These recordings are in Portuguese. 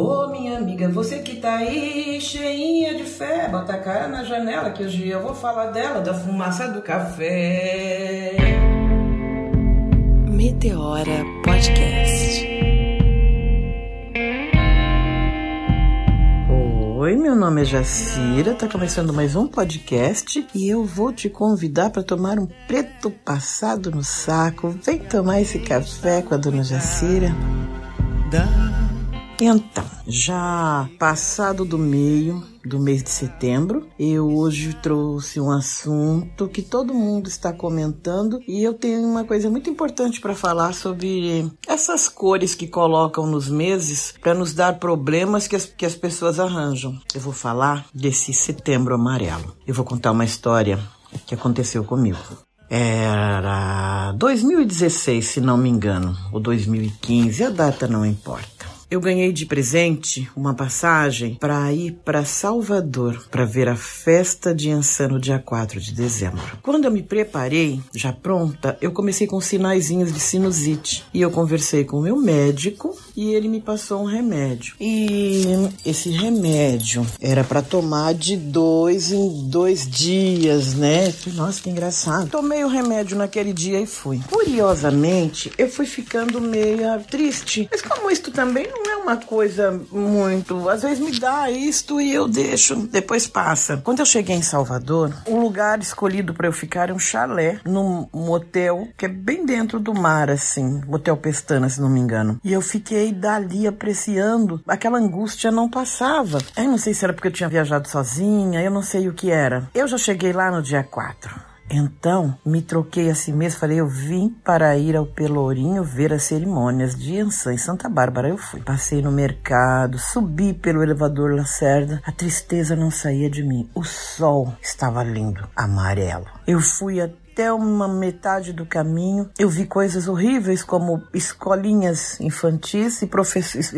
Ô minha amiga, você que tá aí cheinha de fé, bota a cara na janela que hoje eu vou falar dela, da fumaça do café. Meteora Podcast. Oi, meu nome é Jacira, tá começando mais um podcast e eu vou te convidar para tomar um preto passado no saco. Vem tomar esse café com a dona Jacira. Então, já passado do meio do mês de setembro, eu hoje trouxe um assunto que todo mundo está comentando e eu tenho uma coisa muito importante para falar sobre essas cores que colocam nos meses para nos dar problemas que as, que as pessoas arranjam. Eu vou falar desse setembro amarelo. Eu vou contar uma história que aconteceu comigo. Era 2016, se não me engano, ou 2015, a data não importa. Eu ganhei de presente uma passagem para ir para Salvador para ver a festa de Ançã no dia 4 de dezembro. Quando eu me preparei, já pronta, eu comecei com sinaizinhos de sinusite e eu conversei com o meu médico e ele me passou um remédio. E esse remédio era para tomar de dois em dois dias, né? Nossa, que engraçado. Tomei o remédio naquele dia e fui. Curiosamente, eu fui ficando meio triste. Mas como isto também não não é uma coisa muito. Às vezes me dá isto e eu deixo, depois passa. Quando eu cheguei em Salvador, o lugar escolhido para eu ficar é um chalé num motel que é bem dentro do mar, assim, Motel Pestana, se não me engano. E eu fiquei dali apreciando. Aquela angústia não passava. Eu não sei se era porque eu tinha viajado sozinha, eu não sei o que era. Eu já cheguei lá no dia 4. Então, me troquei a si mesmo, falei, eu vim para ir ao Pelourinho ver as cerimônias de Ançã em Santa Bárbara. Eu fui. Passei no mercado, subi pelo elevador Lacerda, a tristeza não saía de mim. O sol estava lindo, amarelo. Eu fui até até uma metade do caminho, eu vi coisas horríveis como escolinhas infantis e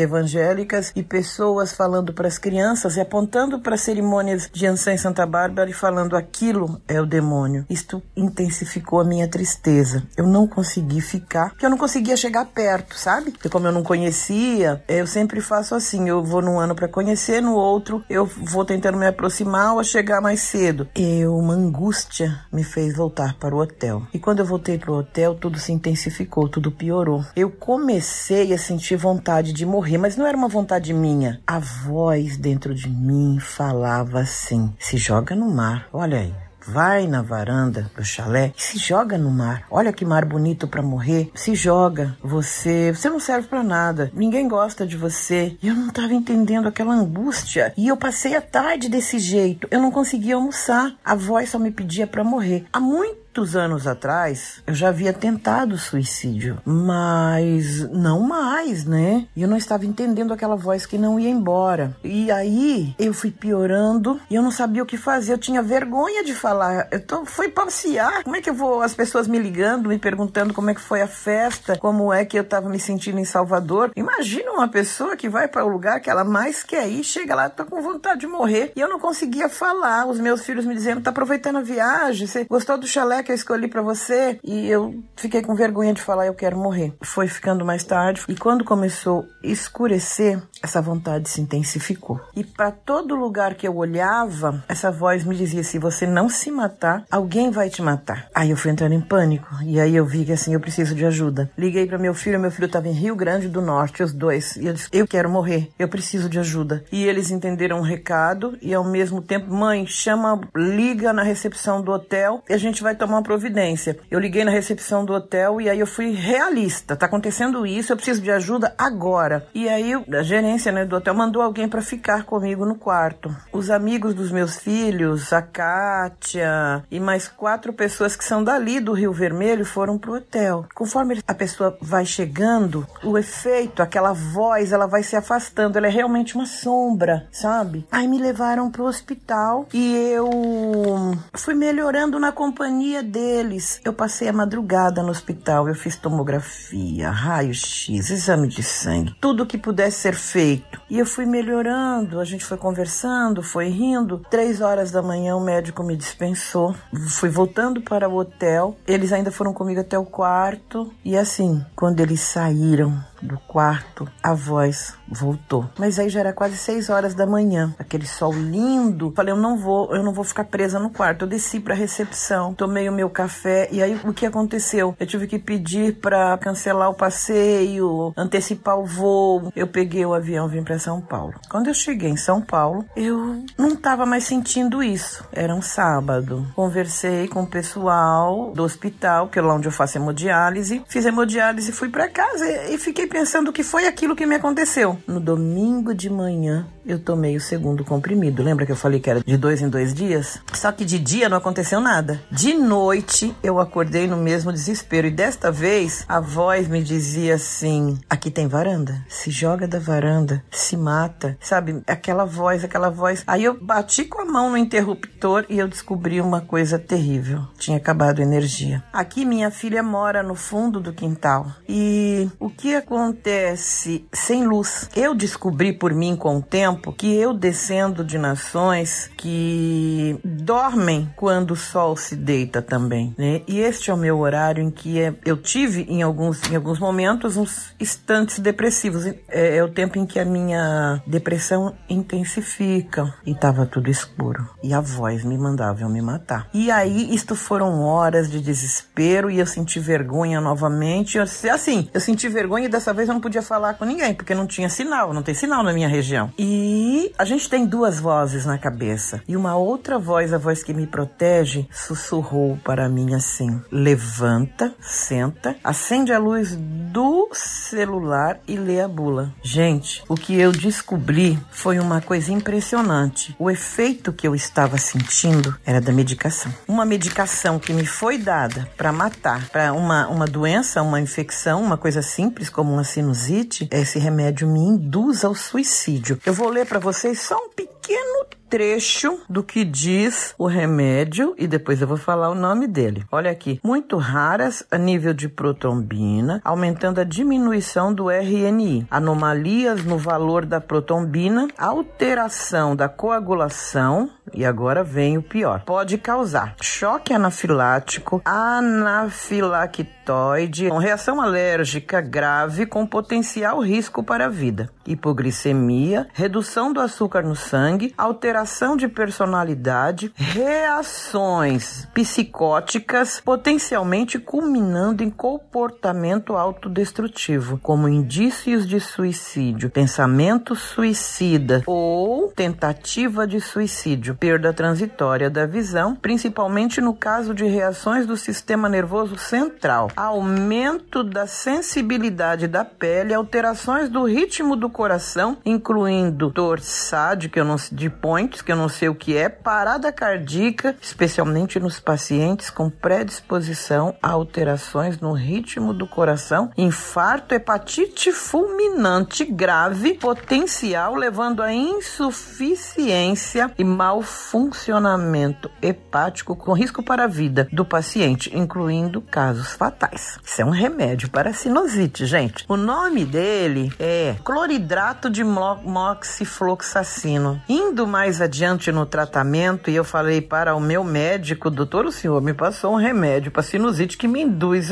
evangélicas e pessoas falando para as crianças e apontando para cerimônias de Ançã em Santa Bárbara e falando aquilo é o demônio. Isto intensificou a minha tristeza. Eu não consegui ficar, porque eu não conseguia chegar perto, sabe? Porque como eu não conhecia, eu sempre faço assim, eu vou num ano para conhecer, no outro eu vou tentando me aproximar ou chegar mais cedo. E uma angústia me fez voltar para para o hotel. E quando eu voltei para o hotel, tudo se intensificou, tudo piorou. Eu comecei a sentir vontade de morrer, mas não era uma vontade minha. A voz dentro de mim falava assim: se joga no mar. Olha aí, vai na varanda do chalé e se joga no mar. Olha que mar bonito para morrer. Se joga. Você, você não serve para nada. Ninguém gosta de você. E eu não estava entendendo aquela angústia. E eu passei a tarde desse jeito. Eu não conseguia almoçar. A voz só me pedia para morrer. Há muito muitos anos atrás, eu já havia tentado suicídio, mas não mais, né? E eu não estava entendendo aquela voz que não ia embora. E aí eu fui piorando e eu não sabia o que fazer. Eu tinha vergonha de falar. Eu tô, fui passear. Como é que eu vou? As pessoas me ligando, me perguntando como é que foi a festa, como é que eu estava me sentindo em Salvador. Imagina uma pessoa que vai para o lugar que ela mais quer ir, chega lá, tá com vontade de morrer. E eu não conseguia falar. Os meus filhos me dizendo: tá aproveitando a viagem, você gostou do chalé que eu escolhi para você e eu fiquei com vergonha de falar eu quero morrer. Foi ficando mais tarde e quando começou a escurecer, essa vontade se intensificou. E para todo lugar que eu olhava, essa voz me dizia: se você não se matar, alguém vai te matar. Aí eu fui entrando em pânico e aí eu vi que assim eu preciso de ajuda. Liguei para meu filho, meu filho estava em Rio Grande do Norte, os dois, e eu disse: eu quero morrer, eu preciso de ajuda. E eles entenderam o recado e ao mesmo tempo, mãe, chama, liga na recepção do hotel e a gente vai tomar uma providência. Eu liguei na recepção do hotel e aí eu fui realista. Tá acontecendo isso, eu preciso de ajuda agora. E aí a né, do hotel mandou alguém para ficar comigo no quarto. Os amigos dos meus filhos, a Kátia e mais quatro pessoas que são dali do Rio Vermelho foram pro hotel. Conforme a pessoa vai chegando, o efeito, aquela voz, ela vai se afastando. Ela é realmente uma sombra, sabe? Aí me levaram pro hospital e eu fui melhorando na companhia deles. Eu passei a madrugada no hospital, eu fiz tomografia, raio-x, exame de sangue, tudo que pudesse ser feito. E eu fui melhorando, a gente foi conversando, foi rindo. Três horas da manhã o médico me dispensou. Fui voltando para o hotel. Eles ainda foram comigo até o quarto. E assim, quando eles saíram do quarto, a voz voltou. Mas aí já era quase seis horas da manhã, aquele sol lindo. Falei, eu não vou, eu não vou ficar presa no quarto. Eu desci para recepção, tomei o meu café e aí o que aconteceu? Eu tive que pedir para cancelar o passeio, antecipar o voo. Eu peguei o avião, vim para São Paulo. Quando eu cheguei em São Paulo, eu não estava mais sentindo isso. Era um sábado. Conversei com o pessoal do hospital, que é lá onde eu faço hemodiálise. Fiz hemodiálise, fui para casa e fiquei pensando que foi aquilo que me aconteceu. No domingo de manhã, eu tomei o segundo comprimido. Lembra que eu falei que era de dois em dois dias? Só que de dia não aconteceu nada. De noite, eu acordei no mesmo desespero. E desta vez, a voz me dizia assim: aqui tem varanda. Se joga da varanda, se mata. Sabe? Aquela voz, aquela voz. Aí eu bati com a mão no interruptor e eu descobri uma coisa terrível. Tinha acabado a energia. Aqui minha filha mora no fundo do quintal. E o que acontece sem luz. Eu descobri por mim com o tempo que eu descendo de nações que dormem quando o sol se deita também, né? E este é o meu horário em que é, eu tive em alguns, em alguns momentos uns instantes depressivos. É, é o tempo em que a minha depressão intensifica e tava tudo escuro. E a voz me mandava eu me matar. E aí, isto foram horas de desespero e eu senti vergonha novamente. Eu, assim, eu senti vergonha dessa dessa vez eu não podia falar com ninguém, porque não tinha sinal, não tem sinal na minha região. E a gente tem duas vozes na cabeça. E uma outra voz, a voz que me protege, sussurrou para mim assim: levanta, senta, acende a luz do celular e lê a bula. Gente, o que eu descobri foi uma coisa impressionante. O efeito que eu estava sentindo era da medicação. Uma medicação que me foi dada para matar, para uma, uma doença, uma infecção, uma coisa simples como uma sinusite, esse remédio me induz ao suicídio. Eu vou ler para vocês só um pequeno trecho do que diz o remédio e depois eu vou falar o nome dele. Olha aqui, muito raras a nível de protombina, aumentando a diminuição do RNI, anomalias no valor da protombina, alteração da coagulação, e agora vem o pior. Pode causar choque anafilático, anafilactoide, reação alérgica grave com potencial risco para a vida, hipoglicemia, redução do açúcar no sangue, alteração de personalidade, reações psicóticas, potencialmente culminando em comportamento autodestrutivo, como indícios de suicídio, pensamento suicida ou tentativa de suicídio perda transitória da visão, principalmente no caso de reações do sistema nervoso central, aumento da sensibilidade da pele, alterações do ritmo do coração, incluindo torsade, que eu não de points, que eu não sei o que é, parada cardíaca, especialmente nos pacientes com predisposição a alterações no ritmo do coração, infarto, hepatite fulminante grave, potencial levando a insuficiência e mal funcionamento hepático com risco para a vida do paciente, incluindo casos fatais. Isso é um remédio para sinusite, gente. O nome dele é cloridrato de moxifloxacino. Indo mais adiante no tratamento, e eu falei para o meu médico, doutor, o senhor me passou um remédio para sinusite que me induz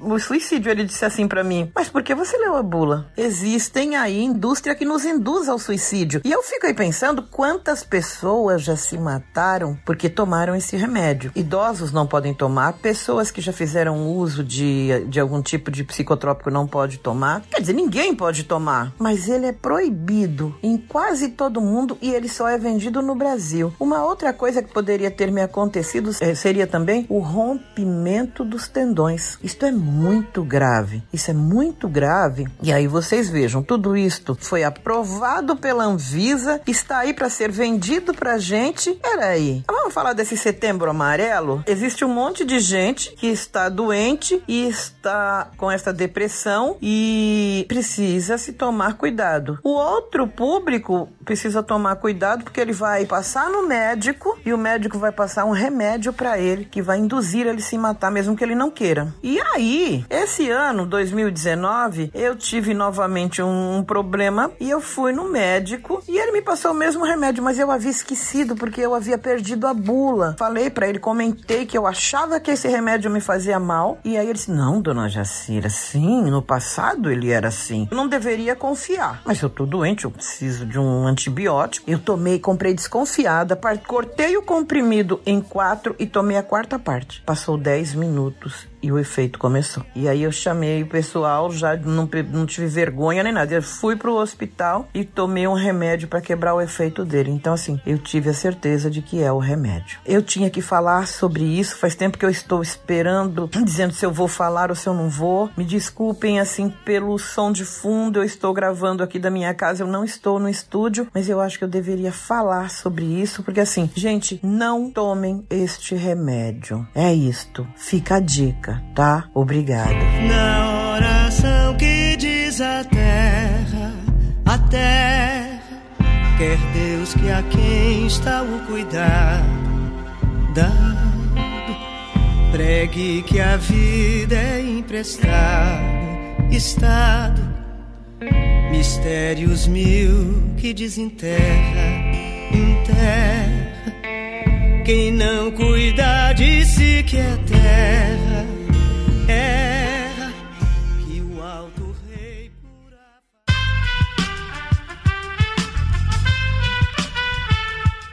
o suicídio. Ele disse assim para mim: Mas por que você leu a bula? Existem aí indústria que nos induz ao suicídio. E eu fico aí pensando quantas pessoas já se mataram porque tomaram esse remédio. Idosos não podem tomar, pessoas que já fizeram uso de, de algum tipo de psicotrópico não pode tomar. Quer dizer, ninguém pode tomar, mas ele é proibido em quase todo mundo e ele só é vendido no Brasil. Uma outra coisa que poderia ter me acontecido eh, seria também o rompimento dos tendões. Isto é muito grave. Isso é muito grave. E aí vocês vejam, tudo isto foi aprovado pela Anvisa, está aí para ser vendido para gente peraí, vamos falar desse setembro amarelo? Existe um monte de gente que está doente e está com essa depressão e precisa se tomar cuidado. O outro público precisa tomar cuidado porque ele vai passar no médico e o médico vai passar um remédio para ele que vai induzir ele se matar mesmo que ele não queira. E aí, esse ano, 2019, eu tive novamente um problema e eu fui no médico e ele me passou o mesmo remédio, mas eu havia esquecido porque eu havia perdido a bula. Falei para ele, comentei que eu achava que esse remédio me fazia mal e aí ele disse: "Não, dona Jacira, sim, no passado ele era assim. Eu não deveria confiar. Mas eu tô doente, eu preciso de um antibiótico. Eu tomei, comprei desconfiada, cortei o comprimido em quatro e tomei a quarta parte. Passou 10 minutos e o efeito começou. E aí eu chamei o pessoal, já não, não tive vergonha nem nada. Eu fui pro hospital e tomei um remédio para quebrar o efeito dele. Então, assim, eu tive a certeza de que é o remédio. Eu tinha que falar sobre isso, faz tempo que eu estou esperando, dizendo se eu vou falar ou se eu não vou. Me desculpem, assim, pelo som de fundo, eu estou gravando aqui da minha casa, eu não estou no estúdio, mas eu acho que eu deveria falar sobre isso, porque assim, gente, não tomem este remédio. É isto, fica a dica tá? Obrigada. Na oração que diz a terra, a terra, quer Deus que a quem está o cuidado, dado, pregue que a vida é emprestada, estado, mistérios mil que desenterra, enterra. Quem não cuida de si que é